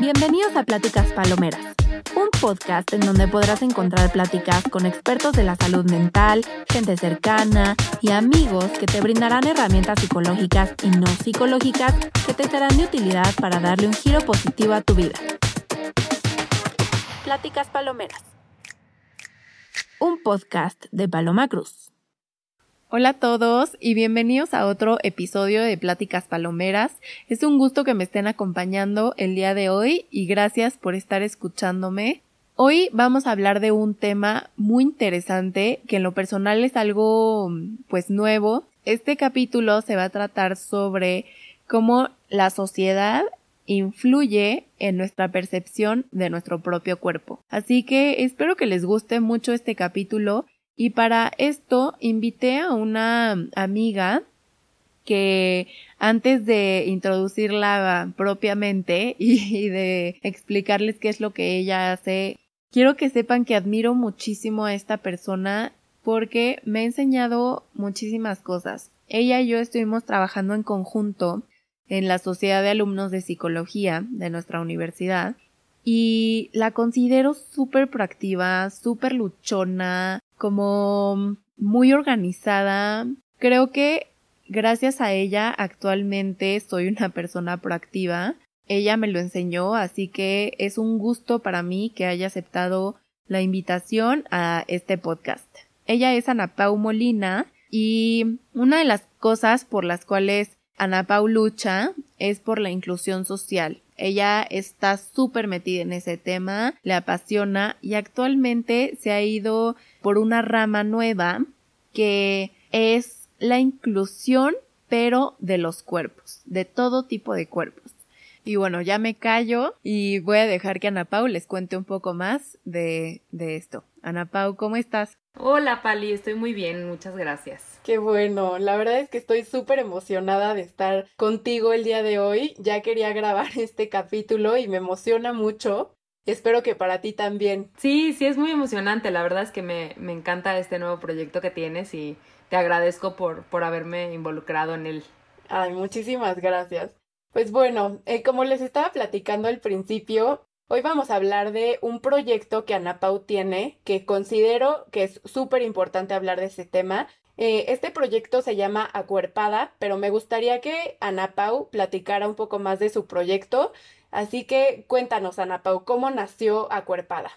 Bienvenidos a Pláticas Palomeras, un podcast en donde podrás encontrar pláticas con expertos de la salud mental, gente cercana y amigos que te brindarán herramientas psicológicas y no psicológicas que te serán de utilidad para darle un giro positivo a tu vida. Pláticas Palomeras, un podcast de Paloma Cruz. Hola a todos y bienvenidos a otro episodio de Pláticas Palomeras. Es un gusto que me estén acompañando el día de hoy y gracias por estar escuchándome. Hoy vamos a hablar de un tema muy interesante que en lo personal es algo pues nuevo. Este capítulo se va a tratar sobre cómo la sociedad influye en nuestra percepción de nuestro propio cuerpo. Así que espero que les guste mucho este capítulo y para esto invité a una amiga que antes de introducirla propiamente y, de explicarles qué es lo que ella hace, quiero que sepan que admiro muchísimo a esta persona porque me ha enseñado muchísimas cosas. Ella y yo estuvimos trabajando en conjunto en la Sociedad de Alumnos de Psicología de nuestra universidad y la considero súper proactiva, súper luchona, como muy organizada. Creo que gracias a ella actualmente soy una persona proactiva. Ella me lo enseñó, así que es un gusto para mí que haya aceptado la invitación a este podcast. Ella es Ana Pau Molina y una de las cosas por las cuales Ana Pau lucha es por la inclusión social. Ella está súper metida en ese tema, le apasiona y actualmente se ha ido por una rama nueva que es la inclusión pero de los cuerpos, de todo tipo de cuerpos. Y bueno, ya me callo y voy a dejar que Ana Pau les cuente un poco más de, de esto. Ana Pau, ¿cómo estás? Hola Pali, estoy muy bien, muchas gracias. Qué bueno, la verdad es que estoy súper emocionada de estar contigo el día de hoy. Ya quería grabar este capítulo y me emociona mucho. Espero que para ti también. Sí, sí, es muy emocionante. La verdad es que me, me encanta este nuevo proyecto que tienes y te agradezco por, por haberme involucrado en él. Ay, muchísimas gracias. Pues bueno, eh, como les estaba platicando al principio, Hoy vamos a hablar de un proyecto que Ana Pau tiene, que considero que es súper importante hablar de ese tema. Eh, este proyecto se llama Acuerpada, pero me gustaría que Ana Pau platicara un poco más de su proyecto. Así que cuéntanos, Ana Pau, ¿cómo nació Acuerpada?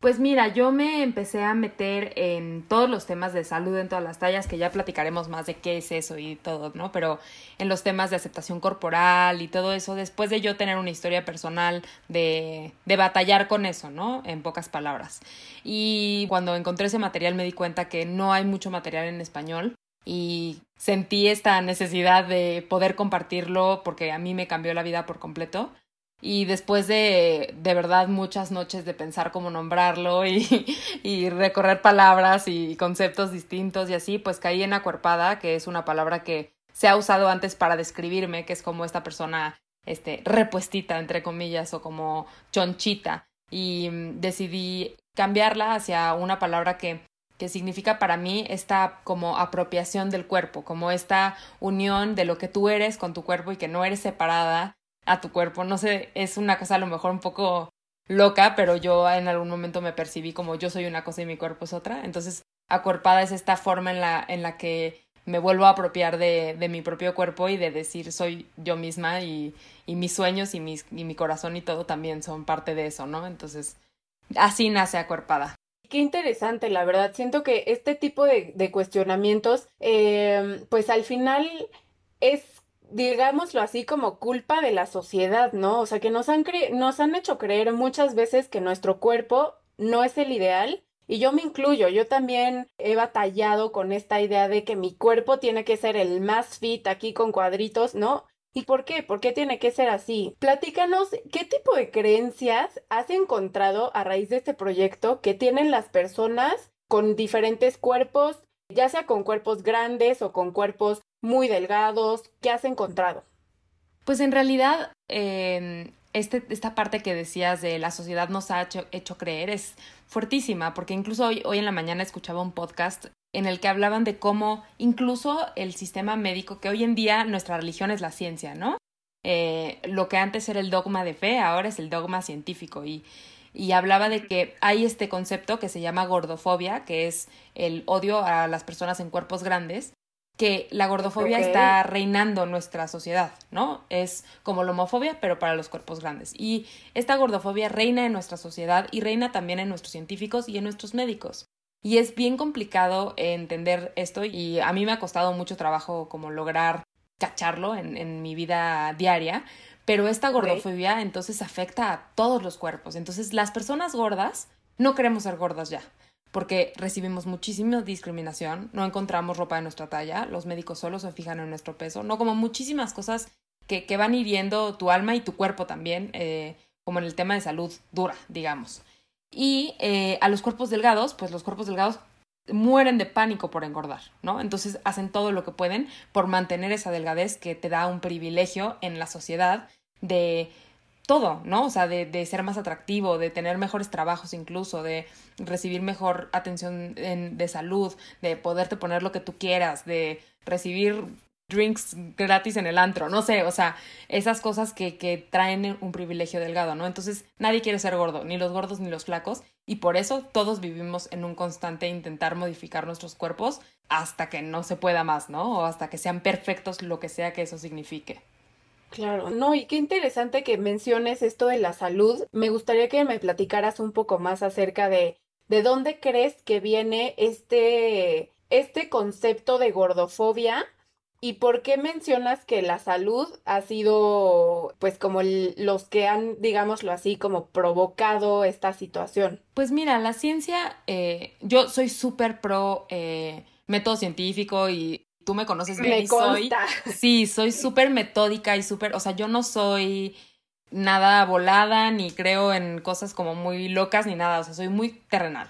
Pues mira, yo me empecé a meter en todos los temas de salud en todas las tallas, que ya platicaremos más de qué es eso y todo, ¿no? Pero en los temas de aceptación corporal y todo eso, después de yo tener una historia personal de, de batallar con eso, ¿no? En pocas palabras. Y cuando encontré ese material me di cuenta que no hay mucho material en español y sentí esta necesidad de poder compartirlo porque a mí me cambió la vida por completo. Y después de, de verdad, muchas noches de pensar cómo nombrarlo y, recorrer palabras y conceptos distintos y así, pues caí en acuerpada, que es una palabra que se ha usado antes para describirme, que es como esta persona, este, repuestita, entre comillas, o como chonchita. Y mm, decidí cambiarla hacia una palabra que que significa para mí esta como apropiación del cuerpo, como esta unión de lo que tú eres con tu cuerpo y que no eres separada a tu cuerpo. No sé, es una cosa a lo mejor un poco loca, pero yo en algún momento me percibí como yo soy una cosa y mi cuerpo es otra. Entonces, acuerpada es esta forma en la, en la que me vuelvo a apropiar de, de mi propio cuerpo y de decir soy yo misma y, y mis sueños y, mis, y mi corazón y todo también son parte de eso, ¿no? Entonces, así nace acuerpada. Qué interesante, la verdad. Siento que este tipo de, cuestionamientos, eh, pues al final es digámoslo así, como culpa de la sociedad, ¿no? O sea, que nos han, nos han hecho creer muchas veces que nuestro cuerpo no es el ideal. Y yo me incluyo, yo también he batallado con esta idea de que mi cuerpo tiene que ser el más fit aquí con cuadritos, ¿no? ¿Y por qué? ¿Por qué tiene que ser así? Platícanos qué tipo de creencias has encontrado a raíz de este proyecto que tienen las personas con diferentes cuerpos, ya sea con cuerpos grandes o con cuerpos muy delgados? ¿Qué has encontrado? Pues en realidad, eh, este, esta parte que decías de la sociedad nos ha hecho, creer es fuertísima, porque incluso hoy, hoy en la mañana escuchaba un podcast en el que hablaban de cómo incluso el sistema médico, que hoy en día nuestra religión es la ciencia, ¿no? eh, lo que antes era el dogma de fe, ahora es el dogma científico y, y hablaba de que hay este concepto que se llama gordofobia, que es el odio a las personas en cuerpos grandes, que la gordofobia está reinando en nuestra sociedad, ¿no? Es como la homofobia, pero para los cuerpos grandes. Y esta gordofobia reina en nuestra sociedad y reina también en nuestros científicos y en nuestros médicos. Y es bien complicado entender esto y a mí me ha costado mucho trabajo como lograr cacharlo en, en mi vida diaria, pero esta gordofobia entonces afecta a todos los cuerpos. Entonces las personas gordas no queremos ser gordas ya porque recibimos muchísima discriminación, no encontramos ropa de nuestra talla, los médicos solo se fijan en nuestro peso, no como muchísimas cosas que, que van hiriendo tu alma y tu cuerpo también, eh, como en el tema de salud dura, digamos. Y eh, a los cuerpos delgados, pues los cuerpos delgados mueren de pánico por engordar, ¿no? Entonces hacen todo lo que pueden por mantener esa delgadez que te da un privilegio en la sociedad de todo, ¿no? O sea, de, de, ser más atractivo, de tener mejores trabajos incluso, de recibir mejor atención de salud, de poderte poner lo que tú quieras, de recibir drinks gratis en el antro, no sé, o sea, esas cosas que, que traen un privilegio delgado, ¿no? Entonces nadie quiere ser gordo, ni los gordos ni los flacos, y por eso todos vivimos en un constante intentar modificar nuestros cuerpos hasta que no se pueda más, ¿no? O hasta que sean perfectos, lo que sea que eso signifique. Claro, no, y qué interesante que menciones esto de la salud. Me gustaría que me platicaras un poco más acerca de de dónde crees que viene este, este concepto de gordofobia y por qué mencionas que la salud ha sido, pues, como los que han, digámoslo así, como provocado esta situación. Pues mira, la ciencia, eh, yo soy súper pro eh, método científico y tú me conoces bien me y soy sí soy súper metódica y súper o sea yo no soy nada volada ni creo en cosas como muy locas ni nada o sea soy muy terrenal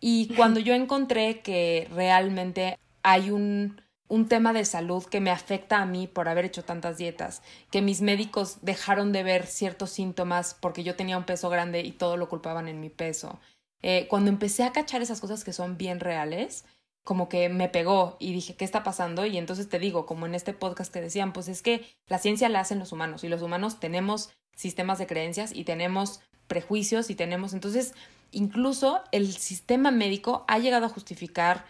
y cuando yo encontré que realmente hay un un tema de salud que me afecta a mí por haber hecho tantas dietas, que mis médicos dejaron de ver ciertos síntomas porque yo tenía un peso grande y todo lo culpaban en mi peso. Eh, cuando empecé a cachar esas cosas que son bien reales, como que me pegó y dije, ¿qué está pasando? Y entonces te digo, como en este podcast que decían, pues es que la ciencia la hacen los humanos y los humanos tenemos sistemas de creencias y tenemos prejuicios y tenemos, entonces, incluso el sistema médico ha llegado a justificar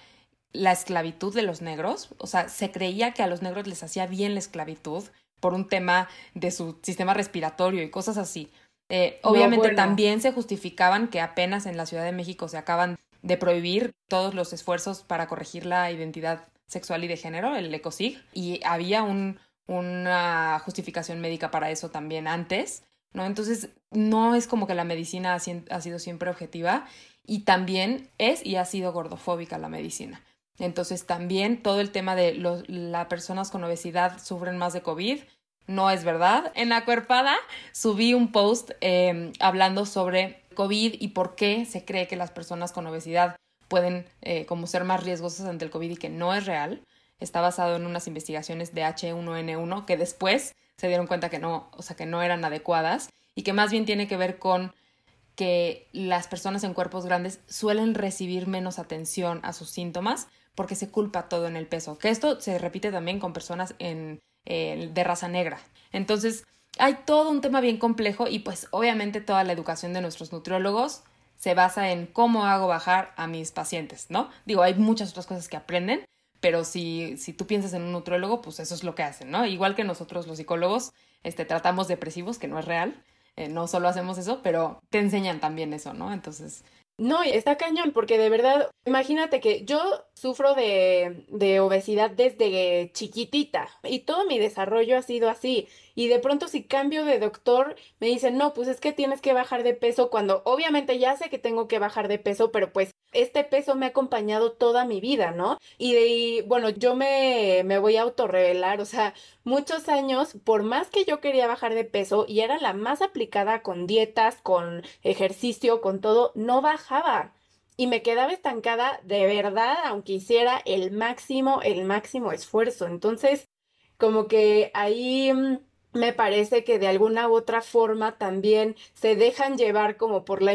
la esclavitud de los negros, o sea, se creía que a los negros les hacía bien la esclavitud por un tema de su sistema respiratorio y cosas así. Eh, obviamente también se justificaban que apenas en la Ciudad de México se acaban de prohibir todos los esfuerzos para corregir la identidad sexual y de género, el ECOSIG, y había un, una justificación médica para eso también antes, ¿no? Entonces, no es como que la medicina ha, ha sido siempre objetiva y también es y ha sido gordofóbica la medicina. Entonces, también todo el tema de las personas con obesidad sufren más de COVID, no es verdad. En la cuerpada subí un post eh, hablando sobre COVID y por qué se cree que las personas con obesidad pueden eh, como ser más riesgosas ante el COVID y que no es real. Está basado en unas investigaciones de H1N1 que después se dieron cuenta que no, o sea, que no eran adecuadas y que más bien tiene que ver con que las personas en cuerpos grandes suelen recibir menos atención a sus síntomas porque se culpa todo en el peso. Que esto se repite también con personas en, eh, de raza negra. Entonces, hay todo un tema bien complejo y pues obviamente toda la educación de nuestros nutriólogos se basa en cómo hago bajar a mis pacientes, ¿no? Digo, hay muchas otras cosas que aprenden, pero si, si tú piensas en un nutriólogo, pues eso es lo que hacen, ¿no? Igual que nosotros los psicólogos, este, tratamos depresivos, que no es real, eh, no solo hacemos eso, pero te enseñan también eso, ¿no? Entonces, no, está cañón, porque de verdad, imagínate que yo sufro de, de, obesidad desde chiquitita y todo mi desarrollo ha sido así. Y de pronto si cambio de doctor, me dicen, no, pues es que tienes que bajar de peso cuando obviamente ya sé que tengo que bajar de peso, pero pues este peso me ha acompañado toda mi vida, ¿no? Y, bueno, yo me, me voy a autorrevelar, o sea, muchos años, por más que yo quería bajar de peso y era la más aplicada con dietas, con ejercicio, con todo, no bajaba. Y me quedaba estancada de verdad, aunque hiciera el máximo, el máximo esfuerzo. Entonces, como que ahí mm, me parece que de alguna u otra forma también se dejan llevar como por la,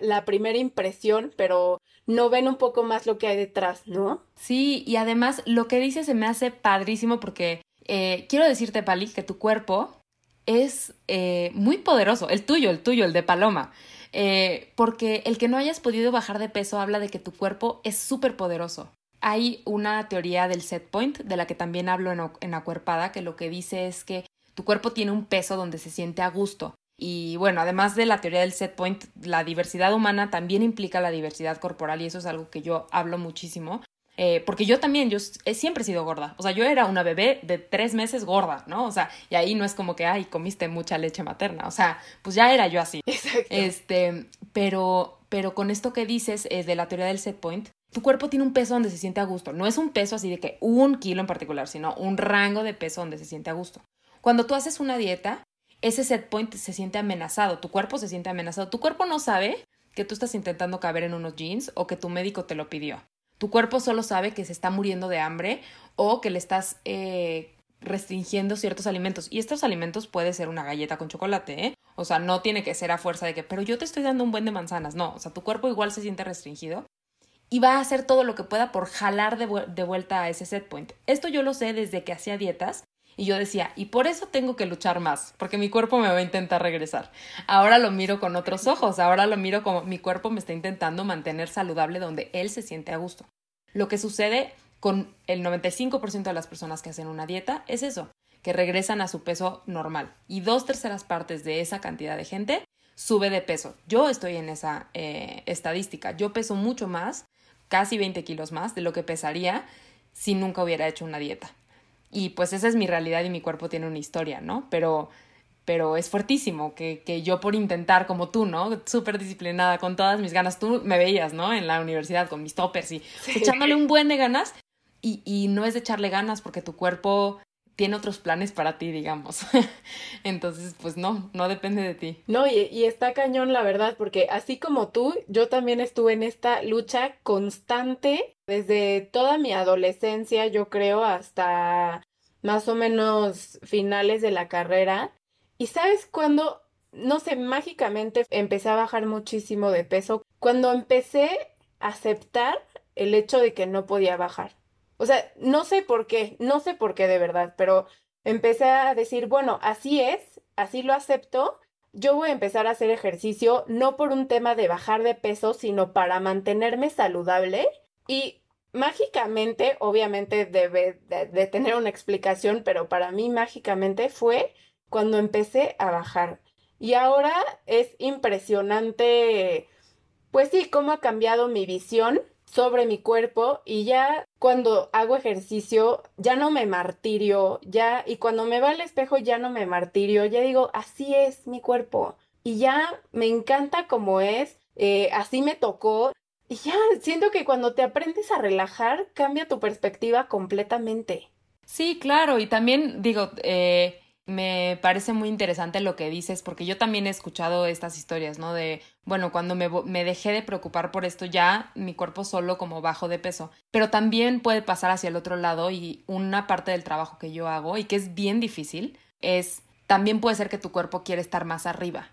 la primera impresión, pero no ven un poco más lo que hay detrás, ¿no? Sí, y además lo que dices se me hace padrísimo porque eh, quiero decirte, Pali, que tu cuerpo es eh, muy poderoso, el tuyo, el tuyo, el de Paloma. Eh, porque el que no hayas podido bajar de peso habla de que tu cuerpo es súper poderoso. Hay una teoría del set point, de la que también hablo en, en Acuerpada, que lo que dice es que tu cuerpo tiene un peso donde se siente a gusto. Y bueno, además de la teoría del set point, la diversidad humana también implica la diversidad corporal y eso es algo que yo hablo muchísimo. Eh, porque yo también, yo he, siempre he sido gorda. O sea, yo era una bebé de tres meses gorda, ¿no? O sea, y ahí no es como que, ay, comiste mucha leche materna. O sea, pues ya era yo así. Exacto. Este, pero, pero con esto que dices es de la teoría del set point, tu cuerpo tiene un peso donde se siente a gusto. No es un peso así de que un kilo en particular, sino un rango de peso donde se siente a gusto. Cuando tú haces una dieta, ese set point se siente amenazado, tu cuerpo se siente amenazado. Tu cuerpo no sabe que tú estás intentando caber en unos jeans o que tu médico te lo pidió. Tu cuerpo solo sabe que se está muriendo de hambre o que le estás eh, restringiendo ciertos alimentos. Y estos alimentos puede ser una galleta con chocolate, ¿eh? O sea, no tiene que ser a fuerza de que, pero yo te estoy dando un buen de manzanas. No, o sea, tu cuerpo igual se siente restringido y va a hacer todo lo que pueda por jalar de, de vuelta a ese set point. Esto yo lo sé desde que hacía dietas y yo decía, y por eso tengo que luchar más, porque mi cuerpo me va a intentar regresar. Ahora lo miro con otros ojos, ahora lo miro como mi cuerpo me está intentando mantener saludable donde él se siente a gusto. Lo que sucede con el 95% de las personas que hacen una dieta es eso, que regresan a su peso normal. Y dos terceras partes de esa cantidad de gente sube de peso. Yo estoy en esa eh, estadística. Yo peso mucho más, casi 20 kilos más de lo que pesaría si nunca hubiera hecho una dieta. Y pues esa es mi realidad y mi cuerpo tiene una historia, ¿no? Pero, pero es fuertísimo que, que yo por intentar como tú, ¿no? Súper disciplinada, con todas mis ganas, tú me veías, ¿no? En la universidad con mis toppers y echándole un buen de ganas. Y, y no es de echarle ganas porque tu cuerpo tiene otros planes para ti, digamos. Entonces, pues no, no depende de ti. No, y, está cañón, la verdad, porque así como tú, yo también estuve en esta lucha constante desde toda mi adolescencia, yo creo, hasta más o menos finales de la carrera. Y sabes cuándo, no sé, mágicamente empecé a bajar muchísimo de peso, cuando empecé a aceptar el hecho de que no podía bajar. O sea, no sé por qué, no sé por qué de verdad, pero empecé a decir, bueno, así es, así lo acepto. Yo voy a empezar a hacer ejercicio no por un tema de bajar de peso, sino para mantenerme saludable. Y mágicamente, obviamente debe de, tener una explicación, pero para mí mágicamente fue cuando empecé a bajar. Y ahora es impresionante, pues sí, cómo ha cambiado mi visión sobre mi cuerpo y ya cuando hago ejercicio ya no me martirio, ya y cuando me va al espejo ya no me martirio, ya digo, así es mi cuerpo y ya me encanta como es, eh, así me tocó y ya siento que cuando te aprendes a relajar cambia tu perspectiva completamente. Sí, claro, y también digo, eh, me parece muy interesante lo que dices, porque yo también he escuchado estas historias, ¿no? De, bueno, cuando me, dejé de preocupar por esto, ya mi cuerpo solo como bajo de peso. Pero también puede pasar hacia el otro lado y una parte del trabajo que yo hago y que es bien difícil es, también puede ser que tu cuerpo quiere estar más arriba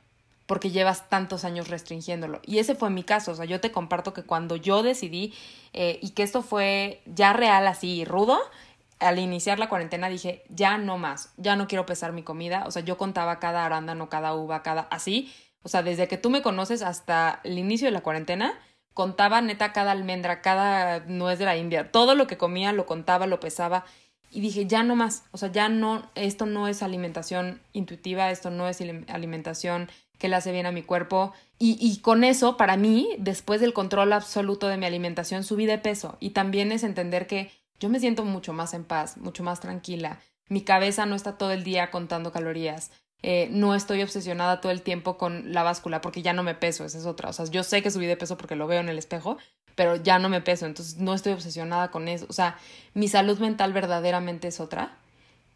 porque llevas tantos años restringiéndolo. Y ese fue mi caso, o sea, yo te comparto que cuando yo decidí eh, y que esto fue ya real así rudo, al iniciar la cuarentena dije, ya no más, ya no quiero pesar mi comida. O sea, yo contaba cada arándano, cada uva, cada así. O sea, desde que tú me conoces hasta el inicio de la cuarentena, contaba neta cada almendra, cada nuez de la India, todo lo que comía lo contaba, lo pesaba. Y dije, ya no más, o sea, ya no, esto no es alimentación intuitiva, esto no es alimentación que le hace bien a mi cuerpo. Y, y con eso, para mí, después del control absoluto de mi alimentación, subí de peso. Y también es entender que yo me siento mucho más en paz, mucho más tranquila. Mi cabeza no está todo el día contando calorías. Eh, no estoy obsesionada todo el tiempo con la báscula porque ya no me peso, esa es otra. O sea, yo sé que subí de peso porque lo veo en el espejo, pero ya no me peso, entonces no estoy obsesionada con eso. O sea, mi salud mental verdaderamente es otra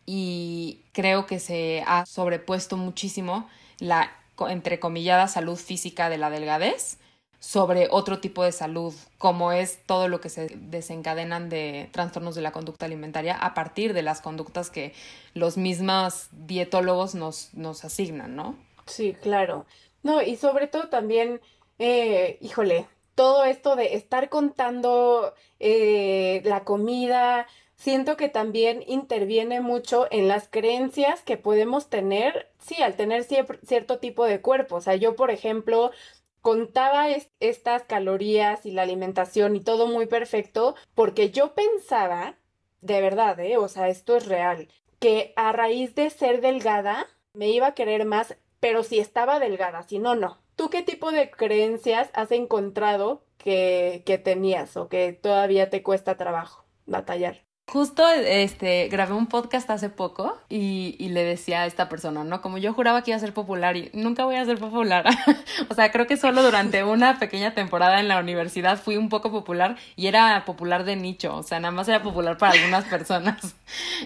y creo que se ha sobrepuesto muchísimo la entrecomillada salud física de la delgadez sobre otro tipo de salud, como es todo lo que se desencadenan de trastornos de la conducta alimentaria a partir de las conductas que los mismos dietólogos nos, nos asignan, ¿no? Sí, claro. No, y sobre todo también, eh, híjole, todo esto de estar contando eh, la comida, siento que también interviene mucho en las creencias que podemos tener, sí, al tener cierto tipo de cuerpo. O sea, yo, por ejemplo, contaba estas calorías y la alimentación y todo muy perfecto porque yo pensaba, de verdad, ¿eh? O sea, esto es real, que a raíz de ser delgada me iba a querer más, pero si estaba delgada, si no, no. ¿Tú qué tipo de creencias has encontrado que, que tenías o que todavía te cuesta trabajo batallar? Justo este grabé un podcast hace poco y, y, le decía a esta persona, ¿no? Como yo juraba que iba a ser popular y nunca voy a ser popular. o sea, creo que solo durante una pequeña temporada en la universidad fui un poco popular y era popular de nicho, o sea, nada más era popular para algunas personas.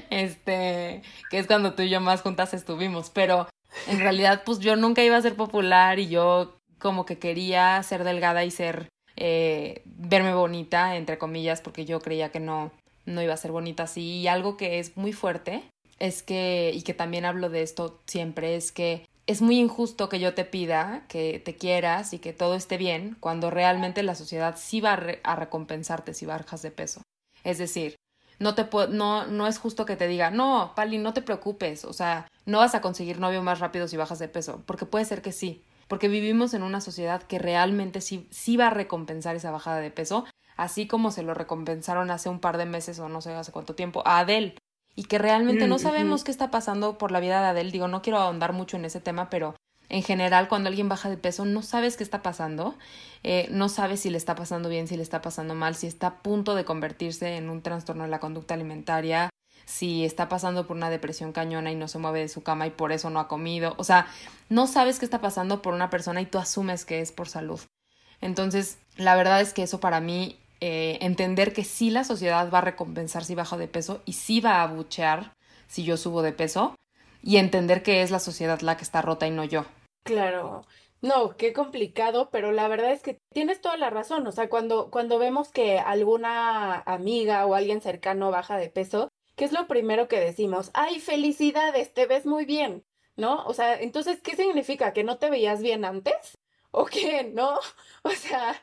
este, que es cuando tú y yo más juntas estuvimos, pero en realidad pues yo nunca iba a ser popular y yo como que quería ser delgada y ser eh, verme bonita, entre comillas, porque yo creía que no no iba a ser bonita así. Y algo que es muy fuerte es que, y que también hablo de esto siempre, es que es muy injusto que yo te pida que te quieras y que todo esté bien cuando realmente la sociedad sí va a, recompensarte si bajas de peso. Es decir, no te no, no es justo que te diga, no, Pali, no te preocupes, o sea, no vas a conseguir novio más rápido si bajas de peso, porque puede ser que sí, porque vivimos en una sociedad que realmente sí, sí va a recompensar esa bajada de peso así como se lo recompensaron hace un par de meses o no sé hace cuánto tiempo a Adele y que realmente no mm, sabemos qué está pasando por la vida de Adele. Digo, no quiero ahondar mucho en ese tema, pero en general cuando alguien baja de peso no sabes qué está pasando, eh, no sabes si le está pasando bien, si le está pasando mal, si está a punto de convertirse en un trastorno de la conducta alimentaria, si está pasando por una depresión cañona y no se mueve de su cama y por eso no ha comido. O sea, no sabes qué está pasando por una persona y tú asumes que es por salud. Entonces, la verdad es que eso para mí eh, entender que sí la sociedad va a recompensar si bajo de peso y sí va a abuchear si yo subo de peso y entender que es la sociedad la que está rota y no yo. Claro. No, qué complicado, pero la verdad es que tienes toda la razón. O sea, cuando, cuando vemos que alguna amiga o alguien cercano baja de peso, ¿qué es lo primero que decimos? ¡Ay, felicidades! Te ves muy bien, ¿no? O sea, entonces, ¿qué significa? ¿Que no te veías bien antes? ¿O qué? ¿No? O sea,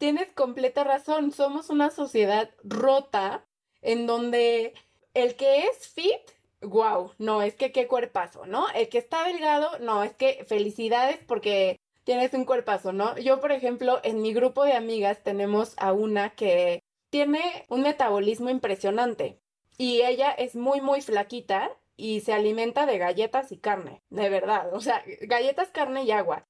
tienes completa razón, somos una sociedad rota en donde el que es fit, wow, no, es que qué cuerpazo, ¿no? El que está delgado, no, es que felicidades porque tienes un cuerpazo, ¿no? Yo, por ejemplo, en mi grupo de amigas tenemos a una que tiene un metabolismo impresionante y ella es muy, muy flaquita y se alimenta de galletas y carne, de verdad, o sea, galletas, carne y agua.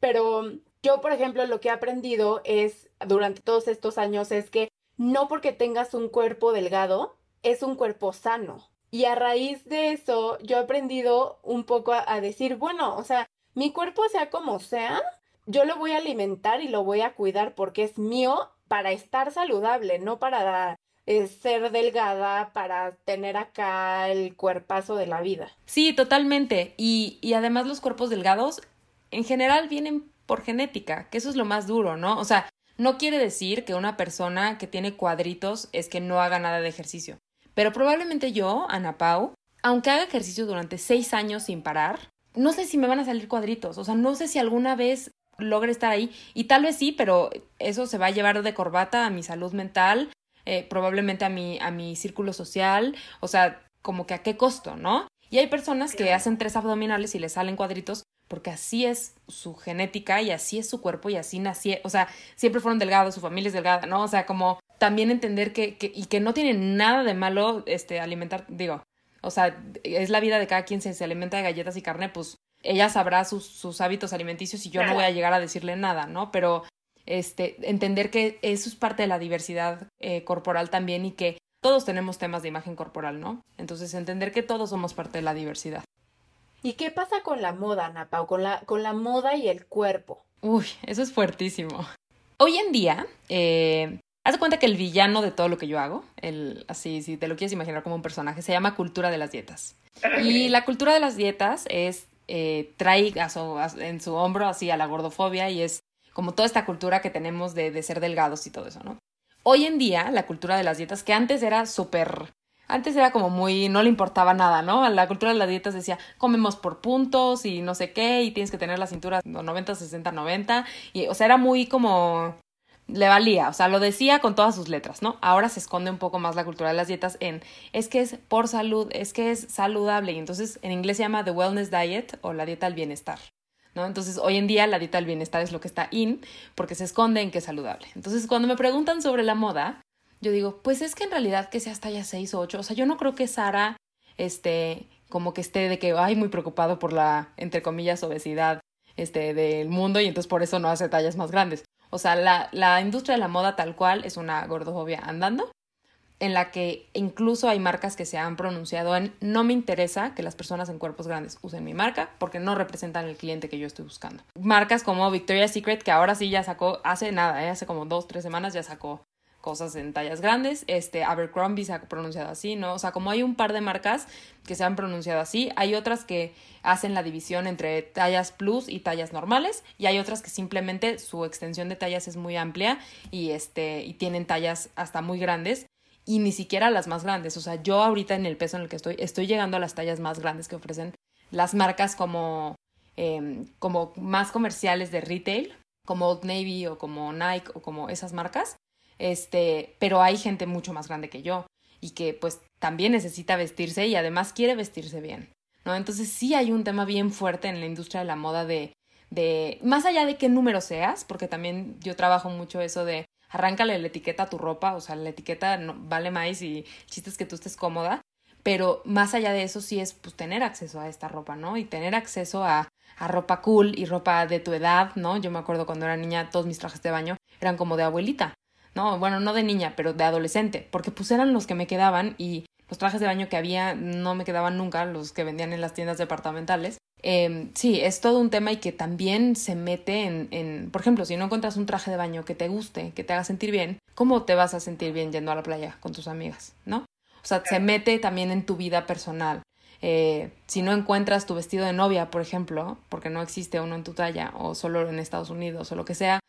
Pero yo, por ejemplo, lo que he aprendido es durante todos estos años es que no porque tengas un cuerpo delgado, es un cuerpo sano. Y a raíz de eso, yo he aprendido un poco a, decir, bueno, o sea, mi cuerpo sea como sea, yo lo voy a alimentar y lo voy a cuidar porque es mío para estar saludable, no para eh, ser delgada, para tener acá el cuerpazo de la vida. Sí, totalmente. Y, y además los cuerpos delgados en general vienen por genética, que eso es lo más duro, ¿no? O sea, no quiere decir que una persona que tiene cuadritos es que no haga nada de ejercicio. Pero probablemente yo, Ana Pau, aunque haga ejercicio durante seis años sin parar, no sé si me van a salir cuadritos. O sea, no sé si alguna vez logre estar ahí. Y tal vez sí, pero eso se va a llevar de corbata a mi salud mental, eh, probablemente a mi, a mi círculo social. O sea, como que a qué costo, ¿no? Y hay personas que hacen tres abdominales y les salen cuadritos porque así es su genética y así es su cuerpo y así nació, o sea, siempre fueron delgados, su familia es delgada, ¿no? O sea, como también entender que, que y que no tiene nada de malo este alimentar, digo, o sea, es la vida de cada quien si se alimenta de galletas y carne, pues ella sabrá sus, sus hábitos alimenticios y yo no voy a llegar a decirle nada, ¿no? Pero este, entender que eso es parte de la diversidad eh, corporal también y que todos tenemos temas de imagen corporal, ¿no? Entonces entender que todos somos parte de la diversidad. ¿Y qué pasa con la moda, Napa? Con la, con la moda y el cuerpo. Uy, eso es fuertísimo. Hoy en día, eh, haz de cuenta que el villano de todo lo que yo hago, el, así, si te lo quieres imaginar como un personaje, se llama cultura de las dietas. Y la cultura de las dietas es, eh, trae en su hombro así a la gordofobia y es como toda esta cultura que tenemos de, de ser delgados y todo eso, ¿no? Hoy en día, la cultura de las dietas, que antes era súper antes era como muy, no le importaba nada, ¿no? La cultura de las dietas decía, comemos por puntos y no sé qué, y tienes que tener la cintura 90, 60, 90, y, o sea, era muy como, le valía, o sea, lo decía con todas sus letras, ¿no? Ahora se esconde un poco más la cultura de las dietas en es que es por salud, es que es saludable y entonces en inglés se llama the wellness diet o la dieta al bienestar. ¿No? Entonces, hoy en día la dieta al bienestar es lo que está in porque se esconde en que es saludable. Entonces, cuando me preguntan sobre la moda, yo digo, pues es que en realidad que seas talla 6 o 8, o sea, yo no creo que Sara, este, como que esté de que, ay, muy preocupado por la, entre comillas, obesidad, este, del mundo y entonces por eso no hace tallas más grandes. O sea, la, la industria de la moda tal cual es una gordofobia andando, en la que incluso hay marcas que se han pronunciado en no me interesa que las personas en cuerpos grandes usen mi marca porque no representan el cliente que yo estoy buscando. Marcas como Victoria's Secret, que ahora sí ya sacó, hace nada, ¿eh? hace como dos, tres semanas ya sacó cosas en tallas grandes. Este, Abercrombie se ha pronunciado así, ¿no? O sea, como hay un par de marcas que se han pronunciado así, hay otras que hacen la división entre tallas plus y tallas normales, y hay otras que simplemente su extensión de tallas es muy amplia y este, y tienen tallas hasta muy grandes. Y ni siquiera las más grandes. O sea, yo ahorita en el peso en el que estoy, estoy llegando a las tallas más grandes que ofrecen las marcas como, em, como más comerciales de retail, como Old Navy o como Nike o como esas marcas este, pero hay gente mucho más grande que yo y que pues también necesita vestirse y además quiere vestirse bien, ¿no? Entonces sí hay un tema bien fuerte en la industria de la moda de, de, más allá de qué número seas, porque también yo trabajo mucho eso de arráncale la etiqueta a tu ropa, o sea, la etiqueta no, vale más y chistes que tú estés cómoda, pero más allá de eso sí es pues tener acceso a esta ropa, ¿no? Y tener acceso a, a ropa cool y ropa de tu edad, ¿no? Yo me acuerdo cuando era niña todos mis trajes de baño eran como de abuelita, no, bueno, no de niña, pero de adolescente, porque pues eran los que me quedaban y los trajes de baño que había no me quedaban nunca, los que vendían en las tiendas departamentales. Eh, sí, es todo un tema y que también se mete en, en, por ejemplo, si no encuentras un traje de baño que te guste, que te haga sentir bien, ¿cómo te vas a sentir bien yendo a la playa con tus amigas? ¿No? O sea, se mete también en tu vida personal. Eh, si no encuentras tu vestido de novia, por ejemplo, porque no existe uno en tu talla o solo en Estados Unidos o lo que sea,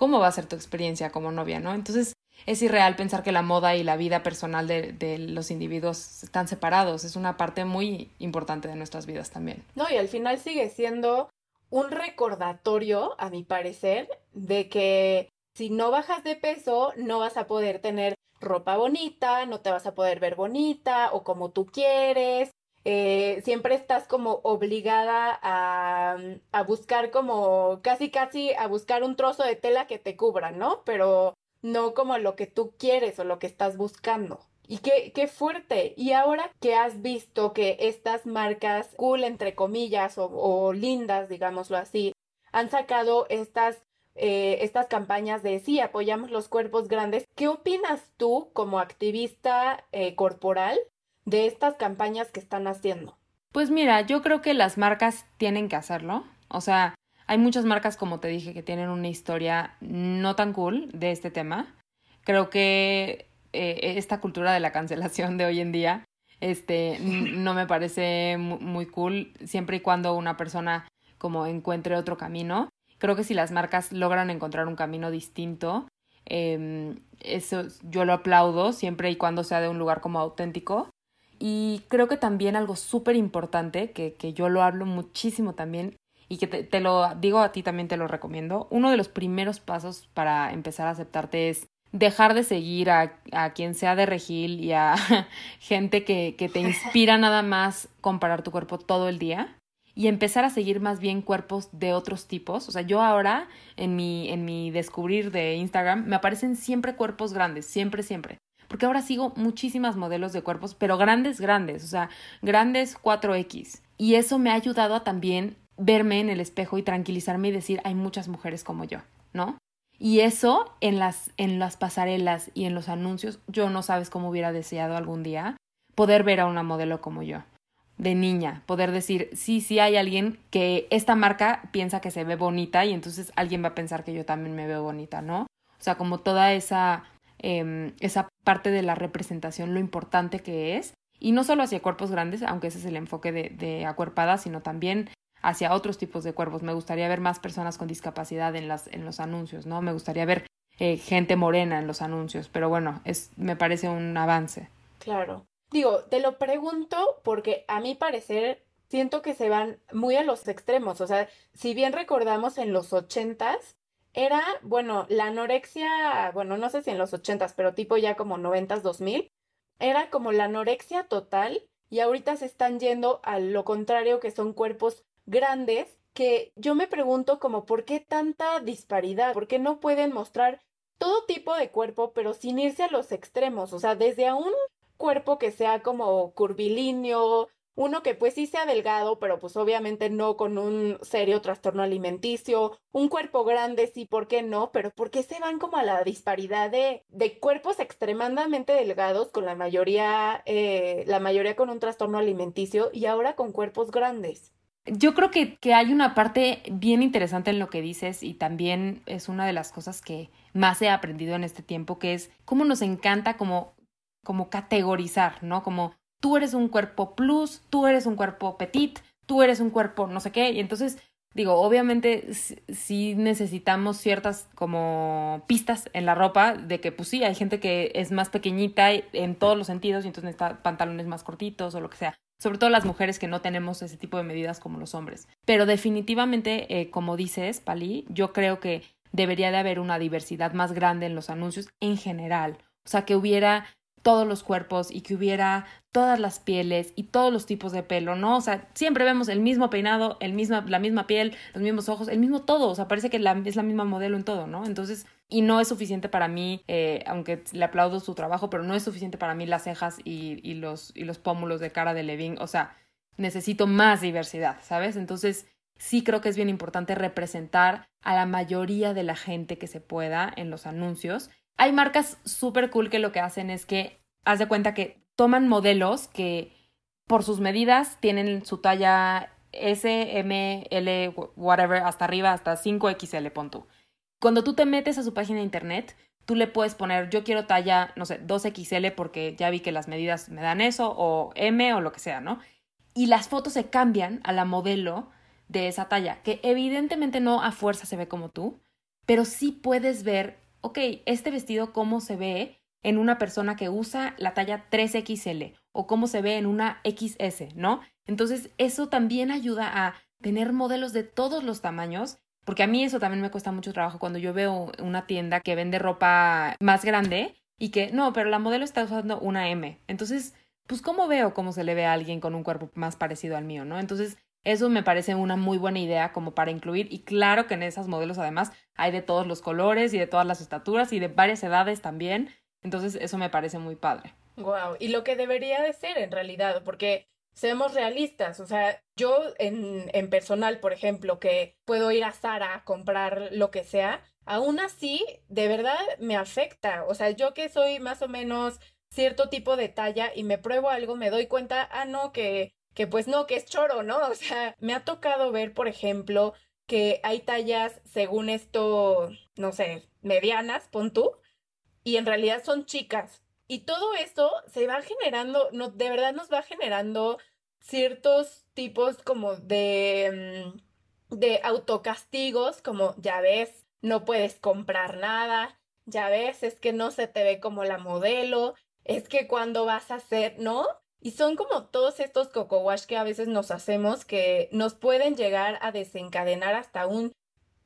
cómo va a ser tu experiencia como novia, ¿no? Entonces es irreal pensar que la moda y la vida personal de, de, los individuos están separados. Es una parte muy importante de nuestras vidas también. No, y al final sigue siendo un recordatorio, a mi parecer, de que si no bajas de peso, no vas a poder tener ropa bonita, no te vas a poder ver bonita o como tú quieres, eh, siempre estás como obligada a, a, buscar como casi casi a buscar un trozo de tela que te cubra, ¿no? Pero no como lo que tú quieres o lo que estás buscando. Y qué, qué fuerte. Y ahora que has visto que estas marcas cool, entre comillas, o, o lindas, digámoslo así, han sacado estas, eh, estas campañas de sí, apoyamos los cuerpos grandes, ¿qué opinas tú como activista eh, corporal de estas campañas que están haciendo? Pues mira, yo creo que las marcas tienen que hacerlo. O sea, hay muchas marcas, como te dije, que tienen una historia no tan cool de este tema. Creo que eh, esta cultura de la cancelación de hoy en día este, no me parece muy cool siempre y cuando una persona como encuentre otro camino. Creo que si las marcas logran encontrar un camino distinto, eh, eso yo lo aplaudo siempre y cuando sea de un lugar como auténtico. Y creo que también algo súper importante, que, que, yo lo hablo muchísimo también y que te, te, lo digo a ti también te lo recomiendo, uno de los primeros pasos para empezar a aceptarte es dejar de seguir a, a quien sea de regil y a gente que, que te inspira nada más comparar tu cuerpo todo el día y empezar a seguir más bien cuerpos de otros tipos. O sea, yo ahora en mi, en mi descubrir de Instagram me aparecen siempre cuerpos grandes, siempre, siempre porque ahora sigo muchísimas modelos de cuerpos, pero grandes, grandes, o sea, grandes 4X. Y eso me ha ayudado a también verme en el espejo y tranquilizarme y decir, hay muchas mujeres como yo, ¿no? Y eso en las, en las pasarelas y en los anuncios, yo no sabes cómo hubiera deseado algún día poder ver a una modelo como yo, de niña, poder decir, sí, sí hay alguien que esta marca piensa que se ve bonita y entonces alguien va a pensar que yo también me veo bonita, ¿no? O sea, como toda esa eh, esa parte de la representación, lo importante que es, y no solo hacia cuerpos grandes, aunque ese es el enfoque de, de acuerpada, sino también hacia otros tipos de cuerpos. Me gustaría ver más personas con discapacidad en, las, en los anuncios, ¿no? Me gustaría ver eh, gente morena en los anuncios, pero bueno, es, me parece un avance. Claro. Digo, te lo pregunto porque a mi parecer siento que se van muy a los extremos. O sea, si bien recordamos en los ochentas, era, bueno, la anorexia, bueno, no sé si en los ochentas, pero tipo ya como noventas, dos mil, era como la anorexia total y ahorita se están yendo a lo contrario que son cuerpos grandes que yo me pregunto como por qué tanta disparidad, por qué no pueden mostrar todo tipo de cuerpo pero sin irse a los extremos, o sea, desde a un cuerpo que sea como curvilíneo, uno que pues sí sea delgado, pero pues obviamente no con un serio trastorno alimenticio, un cuerpo grande sí, ¿por qué no? Pero ¿por qué se van como a la disparidad de, de cuerpos extremadamente delgados, con la mayoría, eh, la mayoría con un trastorno alimenticio y ahora con cuerpos grandes? Yo creo que, que hay una parte bien interesante en lo que dices y también es una de las cosas que más he aprendido en este tiempo, que es cómo nos encanta como, como categorizar, ¿no? Como tú eres un cuerpo plus, tú eres un cuerpo petit, tú eres un cuerpo no sé qué. Y entonces, digo, obviamente sí necesitamos ciertas como pistas en la ropa de que pues sí, hay gente que es más pequeñita en todos los sentidos y entonces necesita pantalones más cortitos o lo que sea. Sobre todo las mujeres que no tenemos ese tipo de medidas como los hombres. Pero definitivamente, eh, como dices, Pali, yo creo que debería de haber una diversidad más grande en los anuncios en general. O sea, que hubiera todos los cuerpos y que hubiera todas las pieles y todos los tipos de pelo, ¿no? O sea, siempre vemos el mismo peinado, el misma, la misma piel, los mismos ojos, el mismo todo, o sea, parece que la, es la misma modelo en todo, ¿no? Entonces, y no es suficiente para mí, eh, aunque le aplaudo su trabajo, pero no es suficiente para mí las cejas y, y, los, y los pómulos de cara de Levin, o sea, necesito más diversidad, ¿sabes? Entonces, sí creo que es bien importante representar a la mayoría de la gente que se pueda en los anuncios hay marcas súper cool que lo que hacen es que, haz de cuenta que toman modelos que por sus medidas tienen su talla S, M, L, whatever, hasta arriba, hasta 5XL, pon tú. Cuando tú te metes a su página de internet, tú le puedes poner, yo quiero talla, no sé, 2XL porque ya vi que las medidas me dan eso, o M o lo que sea, ¿no? Y las fotos se cambian a la modelo de esa talla, que evidentemente no a fuerza se ve como tú, pero sí puedes ver ok, este vestido cómo se ve en una persona que usa la talla 3XL o cómo se ve en una XS, ¿no? Entonces, eso también ayuda a tener modelos de todos los tamaños, porque a mí eso también me cuesta mucho trabajo cuando yo veo una tienda que vende ropa más grande y que, no, pero la modelo está usando una M. Entonces, pues, ¿cómo veo cómo se le ve a alguien con un cuerpo más parecido al mío, ¿no? Entonces, eso me parece una muy buena idea como para incluir y claro que en esas modelos además hay de todos los colores y de todas las estaturas y de varias edades también. Entonces eso me parece muy padre. Wow, y lo que debería de ser en realidad, porque seamos realistas, o sea, yo en, en personal, por ejemplo, que puedo ir a Sara a comprar lo que sea, aún así, de verdad me afecta. O sea, yo que soy más o menos cierto tipo de talla y me pruebo algo, me doy cuenta, ah, no, que que pues no, que es choro, ¿no? O sea, me ha tocado ver, por ejemplo, que hay tallas, según esto, no sé, medianas, pon tú, y en realidad son chicas. Y todo esto se va generando, no, de verdad nos va generando ciertos tipos como de, mm, de autocastigos, como ya ves, no puedes comprar nada, ya ves, es que no se te ve como la modelo, es que cuando vas a hacer, ¿no? Y son como todos estos coco wash que a veces nos hacemos que nos pueden llegar a desencadenar hasta un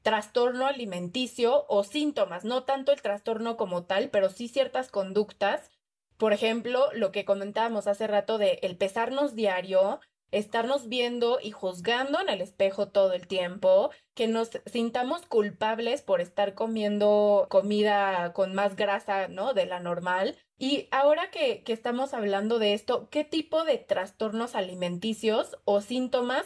trastorno alimenticio o síntomas, no tanto el trastorno como tal, pero sí ciertas conductas. Por ejemplo, lo que comentábamos hace rato de el pesarnos diario, estarnos viendo y juzgando en el espejo todo el tiempo, que nos sintamos culpables por estar comiendo comida con más grasa, ¿no? De la normal. Y ahora que, que estamos hablando de esto, ¿qué tipo de trastornos alimenticios o síntomas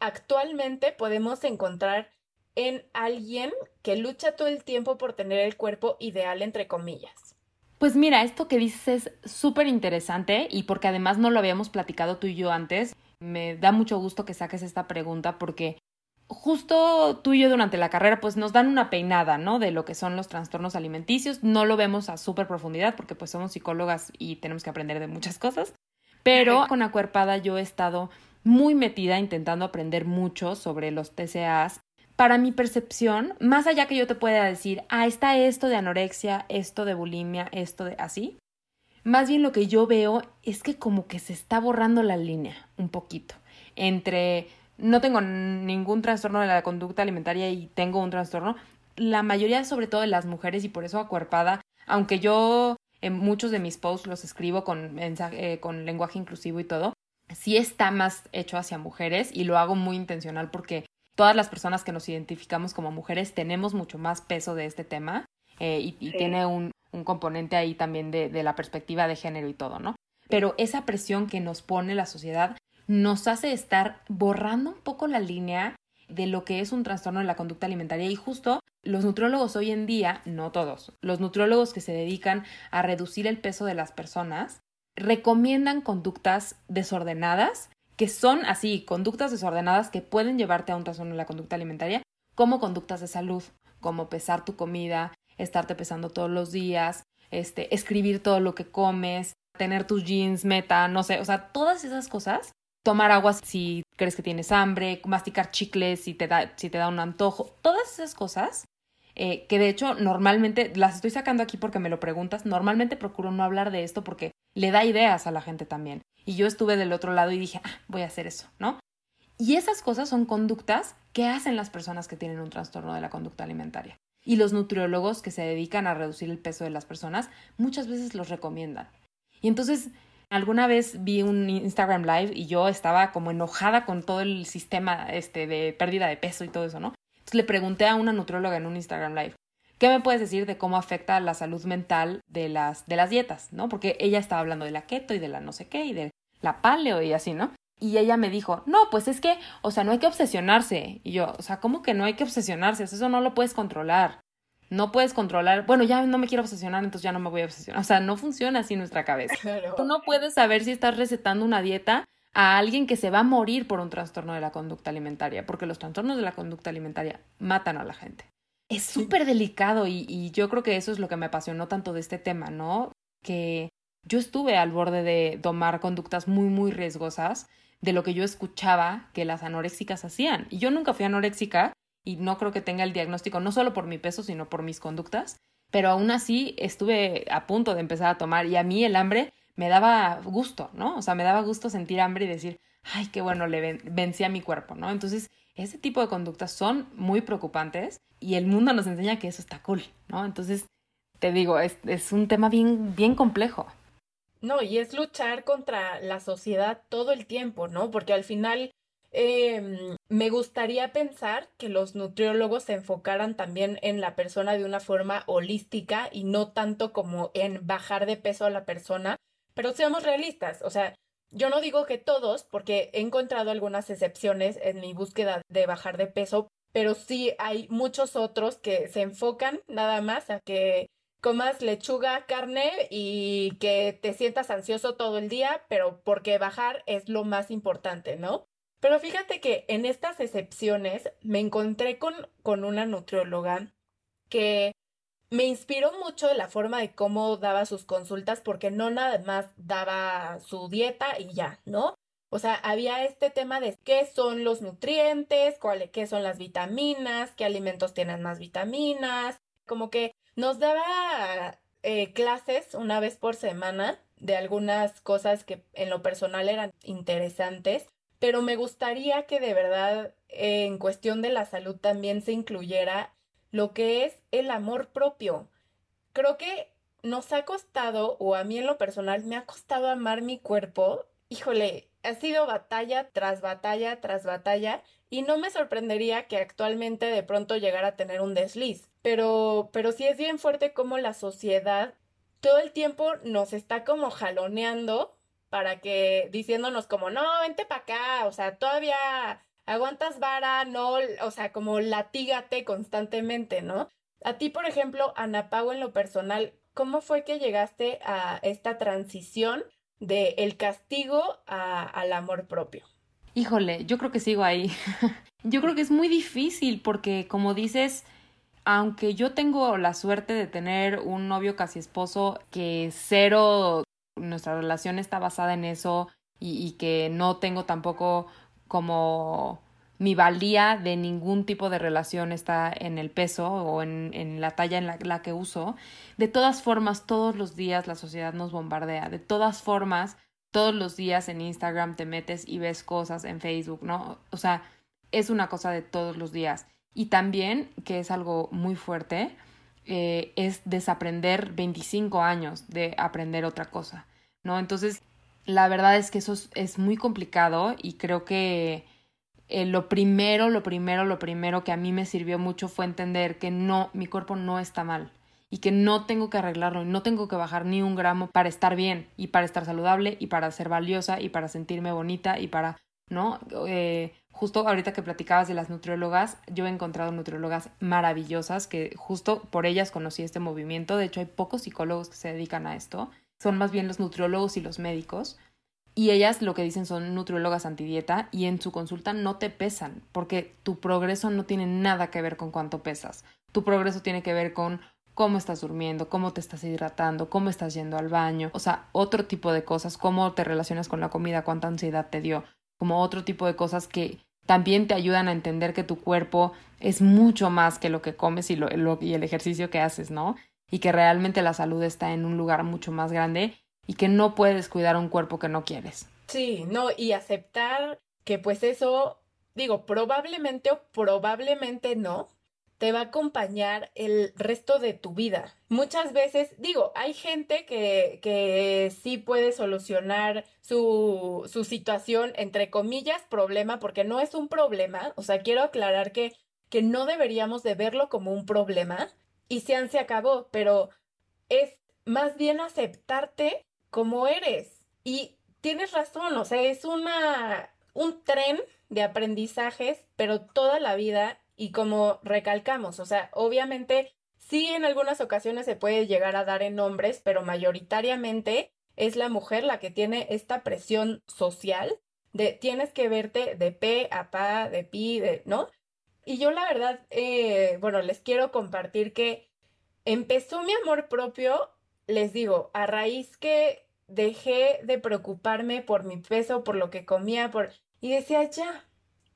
actualmente podemos encontrar en alguien que lucha todo el tiempo por tener el cuerpo ideal, entre comillas? Pues mira, esto que dices es súper interesante y porque además no lo habíamos platicado tú y yo antes me da mucho gusto que saques esta pregunta porque justo tú y yo durante la carrera pues nos dan una peinada, ¿no? De lo que son los trastornos alimenticios. No lo vemos a súper profundidad porque pues somos psicólogas y tenemos que aprender de muchas cosas. Pero con Acuerpada yo he estado muy metida intentando aprender mucho sobre los TCAs. Para mi percepción, más allá que yo te pueda decir, ah, está esto de anorexia, esto de bulimia, esto de así, más bien lo que yo veo es que como que se está borrando la línea un poquito entre no tengo ningún trastorno de la conducta alimentaria y tengo un trastorno. la mayoría, sobre todo de las mujeres, y por eso acuerpada, aunque yo en muchos de mis posts los escribo con, mensaje, eh, con lenguaje inclusivo y todo, sí está más hecho hacia mujeres y lo hago muy intencional porque todas las personas que nos identificamos como mujeres tenemos mucho más peso de este tema eh, y, tiene un, un, componente ahí también de, de la perspectiva de género y todo, ¿no? Pero esa presión que nos pone la sociedad nos hace estar borrando un poco la línea de lo que es un trastorno de la conducta alimentaria y justo los nutriólogos hoy en día, no todos, los nutriólogos que se dedican a reducir el peso de las personas, recomiendan conductas desordenadas, que son así, conductas desordenadas que pueden llevarte a un trastorno de la conducta alimentaria, como conductas de salud, como pesar tu comida, estarte pesando todos los días, este, escribir todo lo que comes, tener tus jeans meta, no sé, o sea, todas esas cosas tomar agua si crees que tienes hambre, masticar chicles si te da, si te da un antojo, todas esas cosas eh, que de hecho normalmente las estoy sacando aquí porque me lo preguntas, normalmente procuro no hablar de esto porque le da ideas a la gente también. Y yo estuve del otro lado y dije, ah, voy a hacer eso, ¿no? Y esas cosas son conductas que hacen las personas que tienen un trastorno de la conducta alimentaria. Y los nutriólogos que se dedican a reducir el peso de las personas muchas veces los recomiendan. Y entonces Alguna vez vi un Instagram Live y yo estaba como enojada con todo el sistema este, de pérdida de peso y todo eso, ¿no? Entonces le pregunté a una nutrióloga en un Instagram Live, ¿qué me puedes decir de cómo afecta la salud mental de las, de las dietas, ¿no? Porque ella estaba hablando de la keto y de la no sé qué y de la paleo y así, ¿no? Y ella me dijo, no, pues es que, o sea, no hay que obsesionarse. Y yo, o sea, ¿cómo que no hay que obsesionarse? Eso no lo puedes controlar no puedes controlar, bueno, ya no me quiero obsesionar, entonces ya no me voy a obsesionar. O sea, no funciona así nuestra cabeza. Tú no puedes saber si estás recetando una dieta a alguien que se va a morir por un trastorno de la conducta alimentaria, porque los trastornos de la conducta alimentaria matan a la gente. Es súper delicado y, y yo creo que eso es lo que me apasionó tanto de este tema, ¿no? Que yo estuve al borde de tomar conductas muy, muy riesgosas de lo que yo escuchaba que las anoréxicas hacían. Y yo nunca fui anoréxica, y no creo que tenga el diagnóstico no solo por mi peso, sino por mis conductas, pero aún así estuve a punto de empezar a tomar y a mí el hambre me daba gusto, ¿no? O sea, me daba gusto sentir hambre y decir, ay, qué bueno, le vencí a mi cuerpo, ¿no? Entonces, ese tipo de conductas son muy preocupantes y el mundo nos enseña que eso está cool, ¿no? Entonces, te digo, es, es un tema bien, bien complejo. No, y es luchar contra la sociedad todo el tiempo, ¿no? Porque al final eh, me gustaría pensar que los nutriólogos se enfocaran también en la persona de una forma holística y no tanto como en bajar de peso a la persona, pero seamos realistas, o sea, yo no digo que todos, porque he encontrado algunas excepciones en mi búsqueda de bajar de peso, pero sí hay muchos otros que se enfocan nada más a que comas lechuga, carne y que te sientas ansioso todo el día, pero porque bajar es lo más importante, ¿no? Pero fíjate que en estas excepciones me encontré con, con una nutrióloga que me inspiró mucho la forma de cómo daba sus consultas porque no nada más daba su dieta y ya, ¿no? O sea, había este tema de qué son los nutrientes, cuáles, qué son las vitaminas, qué alimentos tienen más vitaminas, como que nos daba eh, clases una vez por semana de algunas cosas que en lo personal eran interesantes pero me gustaría que de verdad en cuestión de la salud también se incluyera lo que es el amor propio. Creo que nos ha costado, o a mí en lo personal me ha costado amar mi cuerpo. Híjole, ha sido batalla tras batalla tras batalla y no me sorprendería que actualmente de pronto llegara a tener un desliz. Pero, pero sí es bien fuerte como la sociedad todo el tiempo nos está como jaloneando para que diciéndonos como, no, vente para acá, o sea, todavía aguantas vara, no, o sea, como latígate constantemente, ¿no? A ti, por ejemplo, Ana Pau, en lo personal, ¿cómo fue que llegaste a esta transición de el castigo al amor propio? Híjole, yo creo que sigo ahí. yo creo que es muy difícil porque, como dices, aunque yo tengo la suerte de tener un novio casi esposo que cero nuestra relación está basada en eso y, que no tengo tampoco como mi valía de ningún tipo de relación está en el peso o en, en la talla en la, la, que uso. De todas formas, todos los días la sociedad nos bombardea. De todas formas, todos los días en Instagram te metes y ves cosas en Facebook, ¿no? O sea, es una cosa de todos los días. Y también, que es algo muy fuerte, eh, es desaprender 25 años de aprender otra cosa, ¿no? Entonces, la verdad es que eso es, muy complicado y creo que eh, lo primero, lo primero, lo primero que a mí me sirvió mucho fue entender que no, mi cuerpo no está mal y que no tengo que arreglarlo, no tengo que bajar ni un gramo para estar bien y para estar saludable y para ser valiosa y para sentirme bonita y para, ¿no? Eh, justo ahorita que platicabas de las nutriólogas, yo he encontrado nutriólogas maravillosas que justo por ellas conocí este movimiento. De hecho, hay pocos psicólogos que se dedican a esto. Son más bien los nutriólogos y los médicos. Y ellas lo que dicen son nutriólogas antidieta y en su consulta no te pesan, porque tu progreso no tiene nada que ver con cuánto pesas. Tu progreso tiene que ver con cómo estás durmiendo, cómo te estás hidratando, cómo estás yendo al baño, o sea, otro tipo de cosas, cómo te relacionas con la comida, cuánta ansiedad te dio, como otro tipo de cosas que también te ayudan a entender que tu cuerpo es mucho más que lo que comes y, lo, y el ejercicio que haces, ¿no? Y que realmente la salud está en un lugar mucho más grande y que no puedes cuidar un cuerpo que no quieres. Sí, no, y aceptar que pues eso, digo, probablemente o probablemente no, te va a acompañar el resto de tu vida. Muchas veces, digo, hay gente que, que sí puede solucionar su, su situación, entre comillas, problema, porque no es un problema. O sea, quiero aclarar que, que no deberíamos de verlo como un problema y se han se acabó, pero es más bien aceptarte como eres. Y tienes razón, o sea, es una, un tren de aprendizajes, pero toda la vida y como recalcamos, o sea, obviamente sí en algunas ocasiones se puede llegar a dar en hombres, pero mayoritariamente es la mujer la que tiene esta presión social de tienes que verte de pe a pa, de pi, de, ¿no? Y yo la verdad, eh, bueno, les quiero compartir que empezó mi amor propio, les digo, a raíz que dejé de preocuparme por mi peso, por lo que comía, por... Y decía, ya,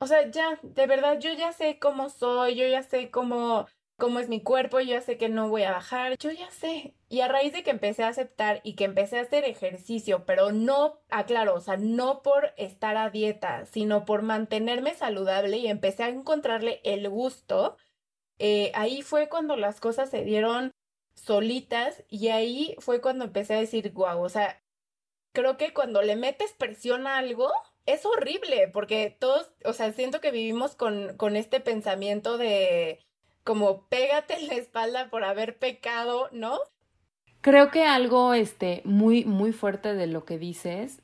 o sea, ya, de verdad, yo ya sé cómo soy, yo ya sé cómo, cómo es mi cuerpo, yo ya sé que no voy a bajar, yo ya sé. Y a raíz de que empecé a aceptar y que empecé a hacer ejercicio, pero no, aclaro, o sea, no por estar a dieta, sino por mantenerme saludable y empecé a encontrarle el gusto, eh, ahí fue cuando las cosas se dieron solitas y ahí fue cuando empecé a decir, guau, o sea, creo que cuando le metes presión a algo, es horrible porque todos, o sea, siento que vivimos con, con este pensamiento de como pégate en la espalda por haber pecado, ¿no? Creo que algo este muy muy fuerte de lo que dices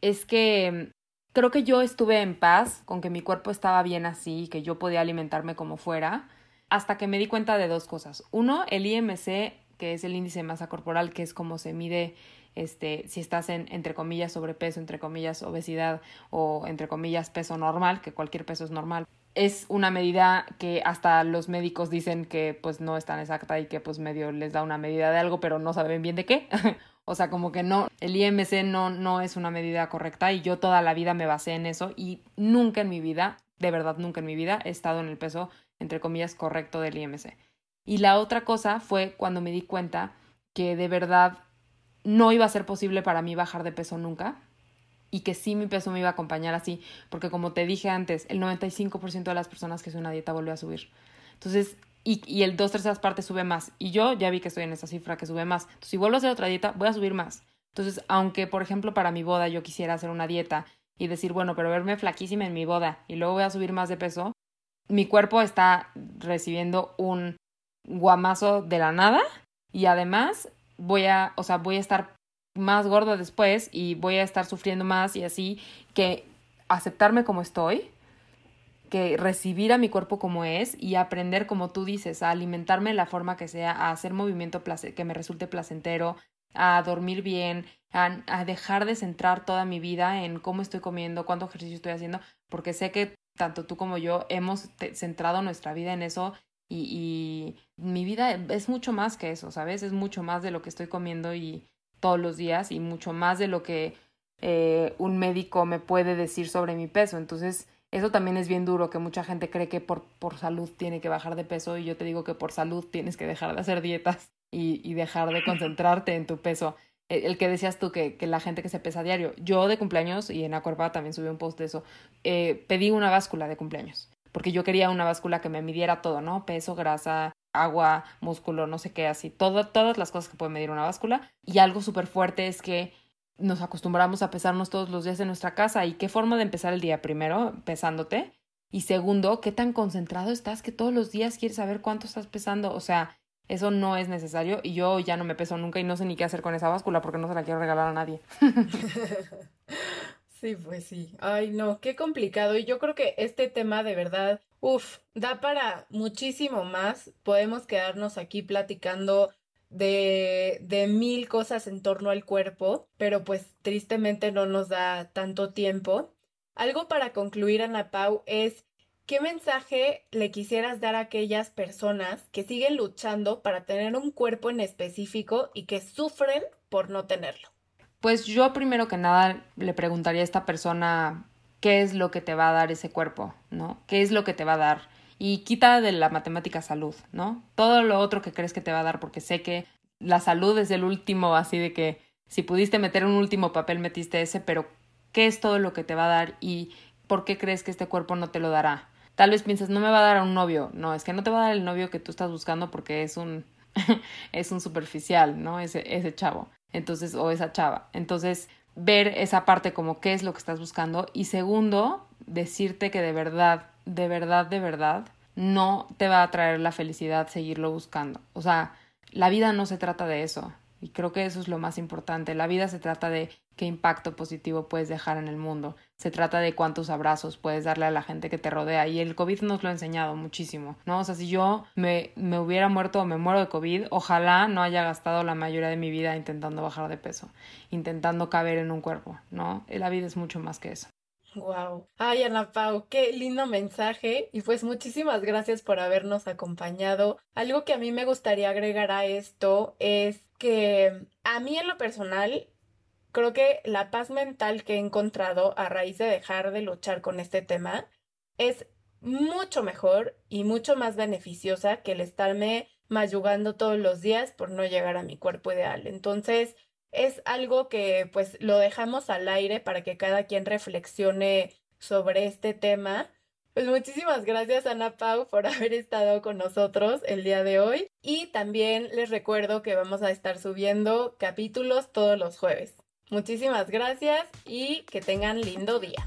es que creo que yo estuve en paz con que mi cuerpo estaba bien así, que yo podía alimentarme como fuera, hasta que me di cuenta de dos cosas. Uno, el IMC, que es el índice de masa corporal, que es como se mide este, si estás en, entre comillas, sobrepeso, entre comillas, obesidad o, entre comillas, peso normal, que cualquier peso es normal. Es una medida que hasta los médicos dicen que pues no es tan exacta y que pues medio les da una medida de algo, pero no saben bien de qué. o sea, como que no, el IMC no, no es una medida correcta y yo toda la vida me basé en eso y nunca en mi vida, de verdad nunca en mi vida, he estado en el peso, entre comillas, correcto del IMC. Y la otra cosa fue cuando me di cuenta que de verdad no iba a ser posible para mí bajar de peso nunca y que sí mi peso me iba a acompañar así, porque como te dije antes, el 95% de las personas que hacen una dieta vuelve a subir. Entonces, y, y el dos terceras partes sube más. Y yo ya vi que estoy en esa cifra que sube más. Entonces, si vuelvo a hacer otra dieta, voy a subir más. Entonces, aunque, por ejemplo, para mi boda yo quisiera hacer una dieta y decir, bueno, pero verme flaquísima en mi boda y luego voy a subir más de peso, mi cuerpo está recibiendo un guamazo de la nada y además voy a, o sea, voy a estar más gorda después y voy a estar sufriendo más y así que aceptarme como estoy, que recibir a mi cuerpo como es y aprender, como tú dices, a alimentarme de la forma que sea, a hacer movimiento que me resulte placentero, a dormir bien, a, a, dejar de centrar toda mi vida en cómo estoy comiendo, cuánto ejercicio estoy haciendo, porque sé que tanto tú como yo hemos centrado nuestra vida en eso y, mi vida es mucho más que eso, ¿sabes? Es mucho más de lo que estoy comiendo y todos los días y mucho más de lo que eh, un médico me puede decir sobre mi peso. Entonces, eso también es bien duro, que mucha gente cree que por, por salud tiene que bajar de peso y yo te digo que por salud tienes que dejar de hacer dietas y, y dejar de concentrarte en tu peso. E, el, que decías tú que, que, la gente que se pesa a diario. Yo de cumpleaños, y en Acuerpa también subí un post de eso, eh, pedí una báscula de cumpleaños porque yo quería una báscula que me midiera todo, ¿no? Peso, grasa, agua, músculo, no sé qué, así, todo, todas las cosas que puede medir una báscula. Y algo súper fuerte es que nos acostumbramos a pesarnos todos los días en nuestra casa. ¿Y qué forma de empezar el día? Primero, pesándote. Y segundo, qué tan concentrado estás que todos los días quieres saber cuánto estás pesando. O sea, eso no es necesario y yo ya no me peso nunca y no sé ni qué hacer con esa báscula porque no se la quiero regalar a nadie. Sí, pues sí. Ay, no, qué complicado. Y yo creo que este tema de verdad, uff, da para muchísimo más. Podemos quedarnos aquí platicando de, de mil cosas en torno al cuerpo, pero pues tristemente no nos da tanto tiempo. Algo para concluir, Ana Pau, es ¿qué mensaje le quisieras dar a aquellas personas que siguen luchando para tener un cuerpo en específico y que sufren por no tenerlo? Pues yo primero que nada le preguntaría a esta persona qué es lo que te va a dar ese cuerpo, ¿no? ¿Qué es lo que te va a dar? y quita de la matemática salud, ¿no? Todo lo otro que crees que te va a dar, porque sé que la salud es el último, así de que si pudiste meter un último papel, metiste ese, pero ¿qué es todo lo que te va a dar y por qué crees que este cuerpo no te lo dará? Tal vez piensas, no me va a dar a un novio. No, es que no te va a dar el novio que tú estás buscando porque es un, es un superficial, ¿no? Ese, ese chavo. Entonces, o esa chava. Entonces, ver esa parte como qué es lo que estás buscando. Y segundo, decirte que de verdad de verdad, de verdad, no te va a traer la felicidad seguirlo buscando. O sea, la vida no se trata de eso. Y creo que eso es lo más importante. La vida se trata de qué impacto positivo puedes dejar en el mundo. Se trata de cuántos abrazos puedes darle a la gente que te rodea. Y el COVID nos lo ha enseñado muchísimo, ¿no? O sea, si yo me, hubiera muerto o me muero de COVID, ojalá no haya gastado la mayoría de mi vida intentando bajar de peso, intentando caber en un cuerpo, ¿no? La vida es mucho más que eso. Wow. Ay, Ana Pau, qué lindo mensaje. Y pues muchísimas gracias por habernos acompañado. Algo que a mí me gustaría agregar a esto es que a mí en lo personal creo que la paz mental que he encontrado a raíz de dejar de luchar con este tema es mucho mejor y mucho más beneficiosa que el estarme mayugando todos los días por no llegar a mi cuerpo ideal. Entonces, es algo que pues lo dejamos al aire para que cada quien reflexione sobre este tema. Pues muchísimas gracias Ana Pau por haber estado con nosotros el día de hoy y también les recuerdo que vamos a estar subiendo capítulos todos los jueves. Muchísimas gracias y que tengan lindo día.